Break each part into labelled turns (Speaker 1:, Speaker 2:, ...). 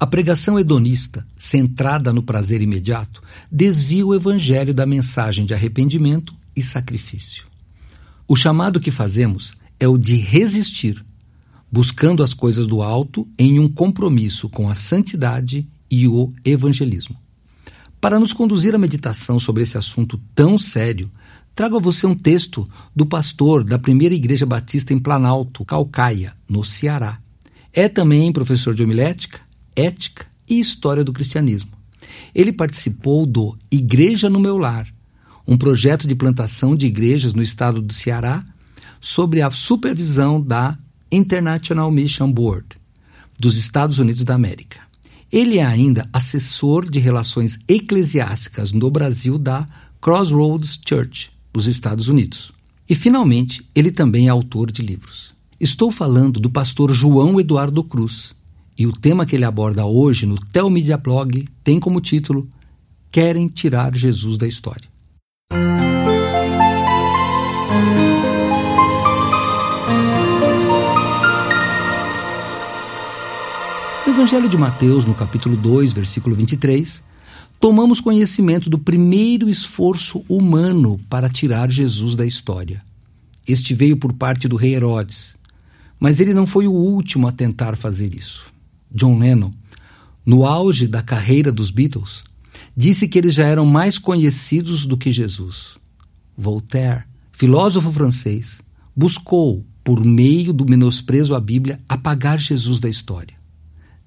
Speaker 1: A pregação hedonista, centrada no prazer imediato, desvia o evangelho da mensagem de arrependimento e sacrifício. O chamado que fazemos é o de resistir, buscando as coisas do alto em um compromisso com a santidade e o evangelismo. Para nos conduzir à meditação sobre esse assunto tão sério, trago a você um texto do pastor da primeira Igreja Batista em Planalto, Calcaia, no Ceará. É também professor de homilética, ética e história do cristianismo. Ele participou do Igreja no Meu Lar, um projeto de plantação de igrejas no estado do Ceará, sob a supervisão da International Mission Board dos Estados Unidos da América. Ele é ainda assessor de relações eclesiásticas no Brasil da Crossroads Church, dos Estados Unidos. E, finalmente, ele também é autor de livros. Estou falando do pastor João Eduardo Cruz, e o tema que ele aborda hoje no Telmedia Blog tem como título Querem tirar Jesus da história. No Evangelho de Mateus, no capítulo 2, versículo 23, tomamos conhecimento do primeiro esforço humano para tirar Jesus da história. Este veio por parte do rei Herodes, mas ele não foi o último a tentar fazer isso. John Lennon, no auge da carreira dos Beatles, disse que eles já eram mais conhecidos do que Jesus. Voltaire, filósofo francês, buscou, por meio do menosprezo à Bíblia, apagar Jesus da história.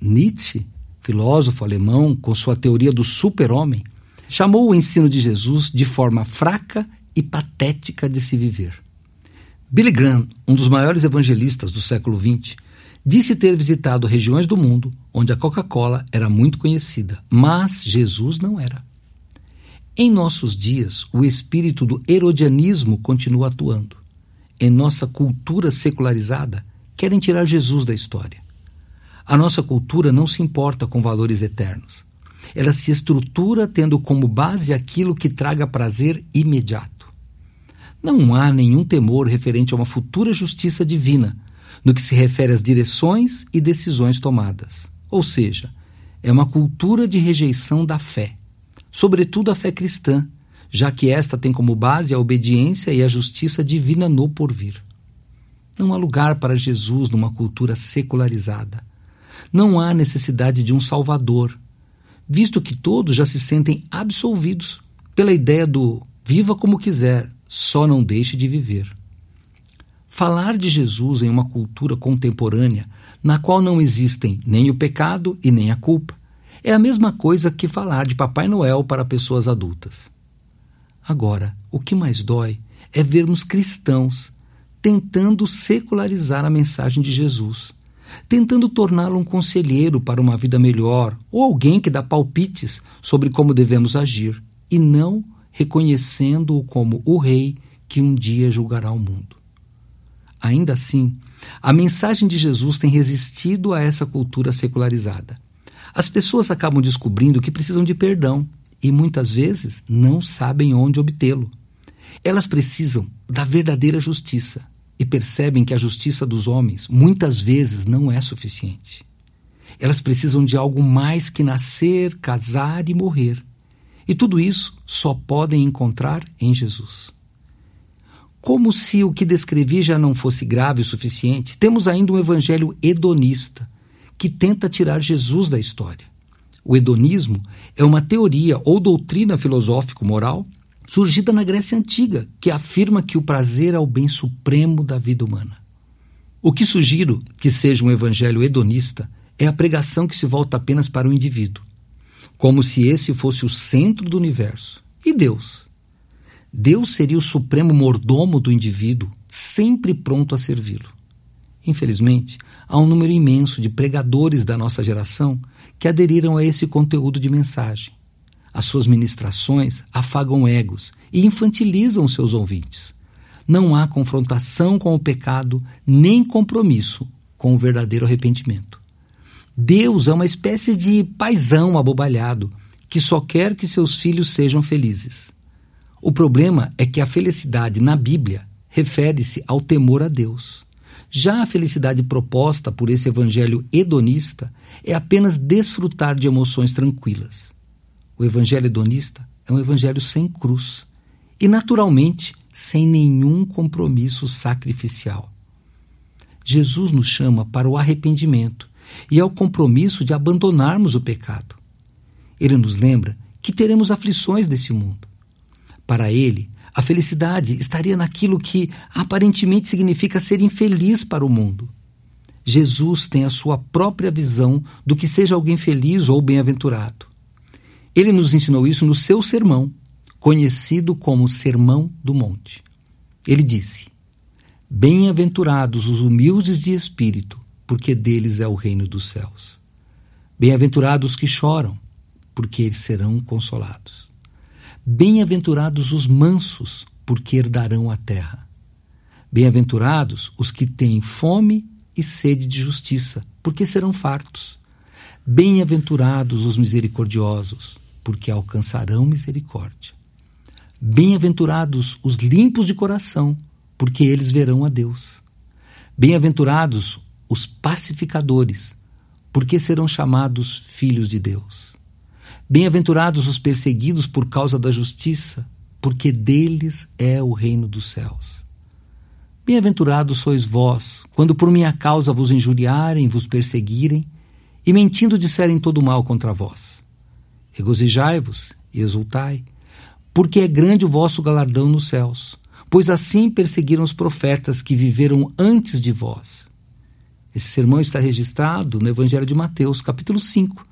Speaker 1: Nietzsche, filósofo alemão, com sua teoria do super-homem, chamou o ensino de Jesus de forma fraca e patética de se viver. Billy Graham, um dos maiores evangelistas do século XX, disse ter visitado regiões do mundo onde a Coca-Cola era muito conhecida, mas Jesus não era. Em nossos dias, o espírito do herodianismo continua atuando. Em nossa cultura secularizada, querem tirar Jesus da história. A nossa cultura não se importa com valores eternos. Ela se estrutura tendo como base aquilo que traga prazer imediato. Não há nenhum temor referente a uma futura justiça divina no que se refere às direções e decisões tomadas. Ou seja, é uma cultura de rejeição da fé, sobretudo a fé cristã, já que esta tem como base a obediência e a justiça divina no porvir. Não há lugar para Jesus numa cultura secularizada. Não há necessidade de um Salvador, visto que todos já se sentem absolvidos pela ideia do viva como quiser, só não deixe de viver. Falar de Jesus em uma cultura contemporânea, na qual não existem nem o pecado e nem a culpa, é a mesma coisa que falar de Papai Noel para pessoas adultas. Agora, o que mais dói é vermos cristãos tentando secularizar a mensagem de Jesus, tentando torná-lo um conselheiro para uma vida melhor ou alguém que dá palpites sobre como devemos agir, e não reconhecendo-o como o rei que um dia julgará o mundo. Ainda assim, a mensagem de Jesus tem resistido a essa cultura secularizada. As pessoas acabam descobrindo que precisam de perdão e muitas vezes não sabem onde obtê-lo. Elas precisam da verdadeira justiça e percebem que a justiça dos homens muitas vezes não é suficiente. Elas precisam de algo mais que nascer, casar e morrer. E tudo isso só podem encontrar em Jesus. Como se o que descrevi já não fosse grave o suficiente, temos ainda um evangelho hedonista, que tenta tirar Jesus da história. O hedonismo é uma teoria ou doutrina filosófico-moral surgida na Grécia Antiga, que afirma que o prazer é o bem supremo da vida humana. O que sugiro que seja um evangelho hedonista é a pregação que se volta apenas para o indivíduo, como se esse fosse o centro do universo. E Deus? Deus seria o supremo mordomo do indivíduo, sempre pronto a servi-lo. Infelizmente, há um número imenso de pregadores da nossa geração que aderiram a esse conteúdo de mensagem. As suas ministrações afagam egos e infantilizam seus ouvintes. Não há confrontação com o pecado, nem compromisso com o verdadeiro arrependimento. Deus é uma espécie de paisão abobalhado que só quer que seus filhos sejam felizes. O problema é que a felicidade na Bíblia refere-se ao temor a Deus. Já a felicidade proposta por esse evangelho hedonista é apenas desfrutar de emoções tranquilas. O evangelho hedonista é um evangelho sem cruz e, naturalmente, sem nenhum compromisso sacrificial. Jesus nos chama para o arrependimento e ao compromisso de abandonarmos o pecado. Ele nos lembra que teremos aflições desse mundo. Para ele, a felicidade estaria naquilo que aparentemente significa ser infeliz para o mundo. Jesus tem a sua própria visão do que seja alguém feliz ou bem-aventurado. Ele nos ensinou isso no seu sermão, conhecido como Sermão do Monte. Ele disse: Bem-aventurados os humildes de espírito, porque deles é o reino dos céus. Bem-aventurados que choram, porque eles serão consolados. Bem-aventurados os mansos, porque herdarão a terra. Bem-aventurados os que têm fome e sede de justiça, porque serão fartos. Bem-aventurados os misericordiosos, porque alcançarão misericórdia. Bem-aventurados os limpos de coração, porque eles verão a Deus. Bem-aventurados os pacificadores, porque serão chamados filhos de Deus. Bem-aventurados os perseguidos por causa da justiça, porque deles é o reino dos céus. Bem-aventurados sois vós, quando por minha causa vos injuriarem, vos perseguirem, e mentindo disserem todo mal contra vós. Regozijai-vos e exultai, porque é grande o vosso galardão nos céus, pois assim perseguiram os profetas que viveram antes de vós. Esse sermão está registrado no Evangelho de Mateus, capítulo 5,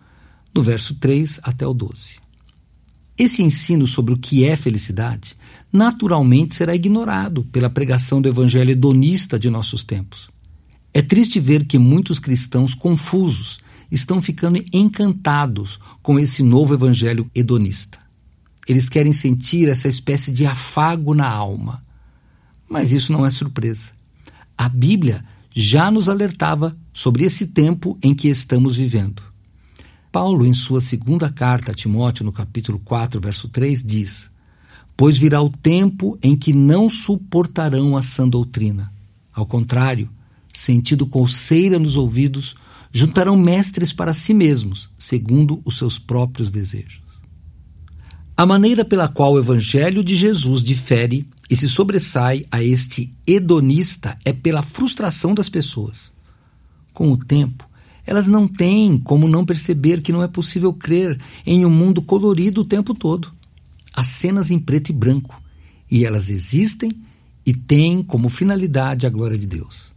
Speaker 1: do verso 3 até o 12. Esse ensino sobre o que é felicidade naturalmente será ignorado pela pregação do evangelho hedonista de nossos tempos. É triste ver que muitos cristãos confusos estão ficando encantados com esse novo evangelho hedonista. Eles querem sentir essa espécie de afago na alma. Mas isso não é surpresa. A Bíblia já nos alertava sobre esse tempo em que estamos vivendo. Paulo, em sua segunda carta a Timóteo, no capítulo 4, verso 3, diz: Pois virá o tempo em que não suportarão a sã doutrina. Ao contrário, sentindo colseira nos ouvidos, juntarão mestres para si mesmos, segundo os seus próprios desejos. A maneira pela qual o Evangelho de Jesus difere e se sobressai a este hedonista é pela frustração das pessoas. Com o tempo, elas não têm como não perceber que não é possível crer em um mundo colorido o tempo todo. Há cenas em preto e branco, e elas existem e têm como finalidade a glória de Deus.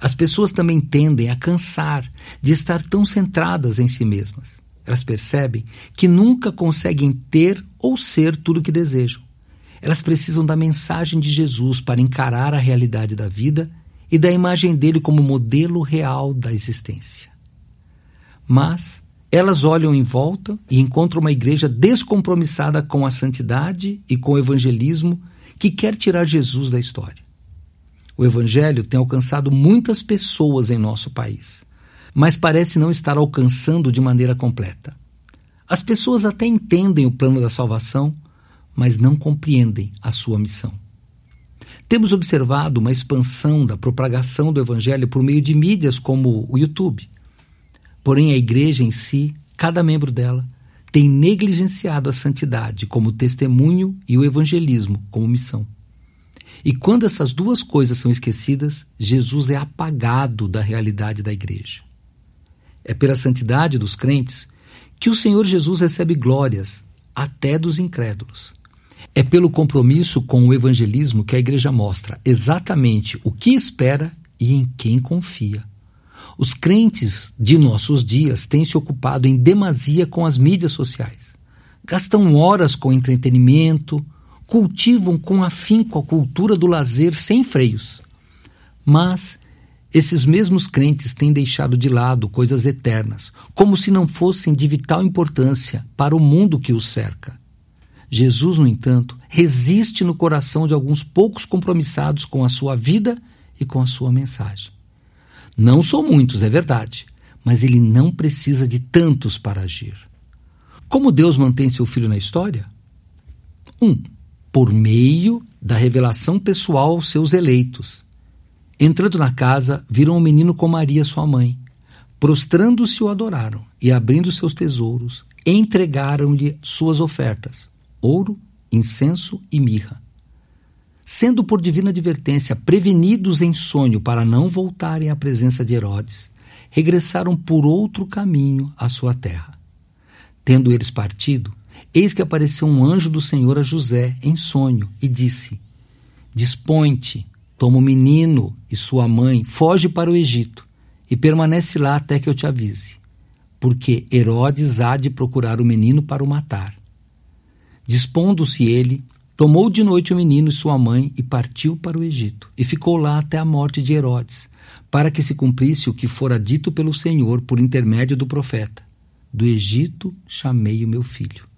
Speaker 1: As pessoas também tendem a cansar de estar tão centradas em si mesmas. Elas percebem que nunca conseguem ter ou ser tudo o que desejam. Elas precisam da mensagem de Jesus para encarar a realidade da vida e da imagem dele como modelo real da existência. Mas elas olham em volta e encontram uma igreja descompromissada com a santidade e com o evangelismo que quer tirar Jesus da história. O evangelho tem alcançado muitas pessoas em nosso país, mas parece não estar alcançando de maneira completa. As pessoas até entendem o plano da salvação, mas não compreendem a sua missão. Temos observado uma expansão da propagação do Evangelho por meio de mídias como o YouTube. Porém, a igreja em si, cada membro dela, tem negligenciado a santidade como testemunho e o evangelismo como missão. E quando essas duas coisas são esquecidas, Jesus é apagado da realidade da igreja. É pela santidade dos crentes que o Senhor Jesus recebe glórias, até dos incrédulos. É pelo compromisso com o evangelismo que a igreja mostra exatamente o que espera e em quem confia. Os crentes de nossos dias têm se ocupado em demasia com as mídias sociais. Gastam horas com entretenimento, cultivam com afinco a cultura do lazer sem freios. Mas esses mesmos crentes têm deixado de lado coisas eternas, como se não fossem de vital importância para o mundo que os cerca. Jesus, no entanto, resiste no coração de alguns poucos compromissados com a sua vida e com a sua mensagem. Não são muitos, é verdade, mas ele não precisa de tantos para agir. Como Deus mantém seu filho na história? Um, por meio da revelação pessoal aos seus eleitos. Entrando na casa, viram um menino com Maria, sua mãe. Prostrando-se, o adoraram e, abrindo seus tesouros, entregaram-lhe suas ofertas: ouro, incenso e mirra. Sendo por divina advertência prevenidos em sonho para não voltarem à presença de Herodes, regressaram por outro caminho à sua terra. Tendo eles partido, eis que apareceu um anjo do Senhor a José em sonho e disse: Dispõe-te, toma o menino e sua mãe, foge para o Egito e permanece lá até que eu te avise, porque Herodes há de procurar o menino para o matar. Dispondo-se ele, tomou de noite o menino e sua mãe e partiu para o Egito, e ficou lá até a morte de Herodes, para que se cumprisse o que fora dito pelo Senhor por intermédio do profeta: Do Egito chamei o meu filho.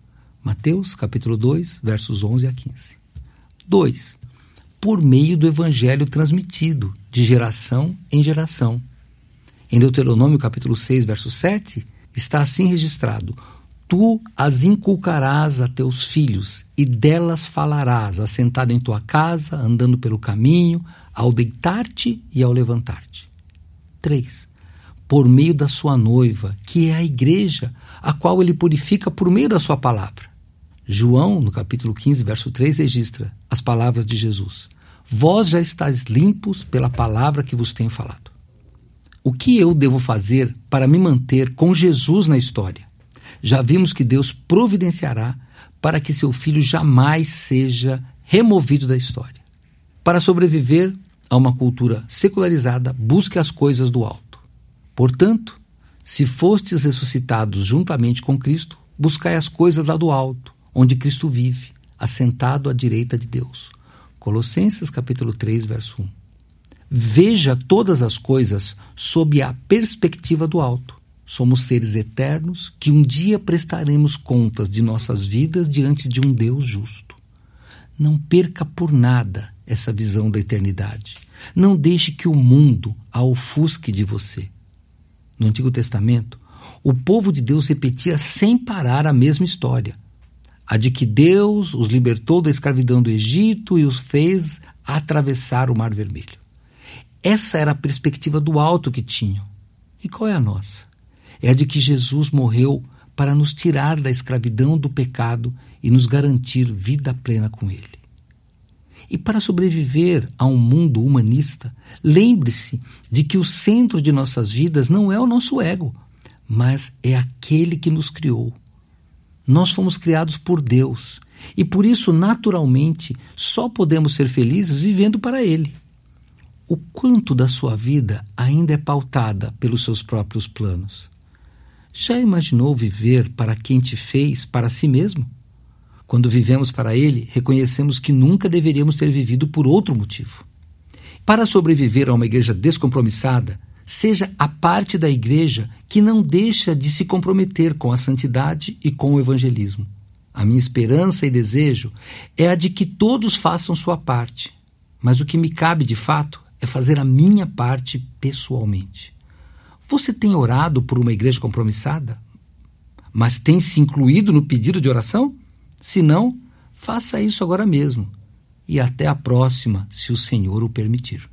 Speaker 1: Mateus, capítulo 2, versos 11 a 15. 2. Por meio do evangelho transmitido de geração em geração. Em Deuteronômio, capítulo 6, verso 7, está assim registrado: Tu as inculcarás a teus filhos, e delas falarás, assentado em tua casa, andando pelo caminho, ao deitar-te e ao levantar-te. 3. Por meio da sua noiva, que é a igreja, a qual ele purifica por meio da sua palavra. João, no capítulo 15, verso 3, registra as palavras de Jesus: Vós já estáis limpos pela palavra que vos tenho falado. O que eu devo fazer para me manter com Jesus na história? Já vimos que Deus providenciará para que seu filho jamais seja removido da história. Para sobreviver a uma cultura secularizada, busque as coisas do alto. Portanto, se fostes ressuscitados juntamente com Cristo, buscai as coisas lá do alto, onde Cristo vive, assentado à direita de Deus. Colossenses capítulo 3, verso 1. Veja todas as coisas sob a perspectiva do alto. Somos seres eternos que um dia prestaremos contas de nossas vidas diante de um Deus justo. Não perca por nada essa visão da eternidade. Não deixe que o mundo a ofusque de você. No Antigo Testamento, o povo de Deus repetia sem parar a mesma história. A de que Deus os libertou da escravidão do Egito e os fez atravessar o Mar Vermelho. Essa era a perspectiva do alto que tinham. E qual é a nossa? É a de que Jesus morreu para nos tirar da escravidão do pecado e nos garantir vida plena com Ele. E para sobreviver a um mundo humanista, lembre-se de que o centro de nossas vidas não é o nosso ego, mas é aquele que nos criou. Nós fomos criados por Deus e por isso, naturalmente, só podemos ser felizes vivendo para Ele. O quanto da sua vida ainda é pautada pelos seus próprios planos? Já imaginou viver para quem te fez, para si mesmo? Quando vivemos para Ele, reconhecemos que nunca deveríamos ter vivido por outro motivo. Para sobreviver a uma igreja descompromissada, seja a parte da igreja que não deixa de se comprometer com a santidade e com o evangelismo. A minha esperança e desejo é a de que todos façam sua parte, mas o que me cabe de fato é fazer a minha parte pessoalmente. Você tem orado por uma igreja compromissada? Mas tem se incluído no pedido de oração? Se não, faça isso agora mesmo. E até a próxima, se o Senhor o permitir.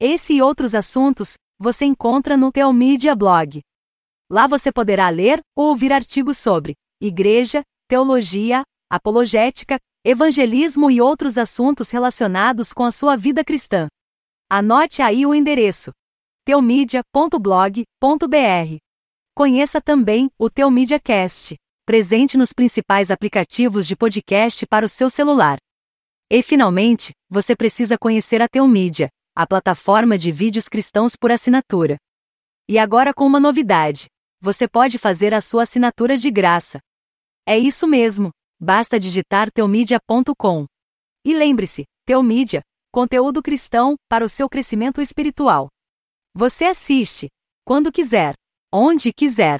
Speaker 2: Esse e outros assuntos você encontra no Teomídia Blog. Lá você poderá ler ou ouvir artigos sobre igreja, teologia, apologética, evangelismo e outros assuntos relacionados com a sua vida cristã. Anote aí o endereço teomedia.blog.br. Conheça também o Teomídia Cast, presente nos principais aplicativos de podcast para o seu celular. E finalmente, você precisa conhecer a Teomídia, a plataforma de vídeos cristãos por assinatura. E agora com uma novidade: você pode fazer a sua assinatura de graça. É isso mesmo, basta digitar teomedia.com. E lembre-se, Teomídia, conteúdo cristão para o seu crescimento espiritual. Você assiste, quando quiser, onde quiser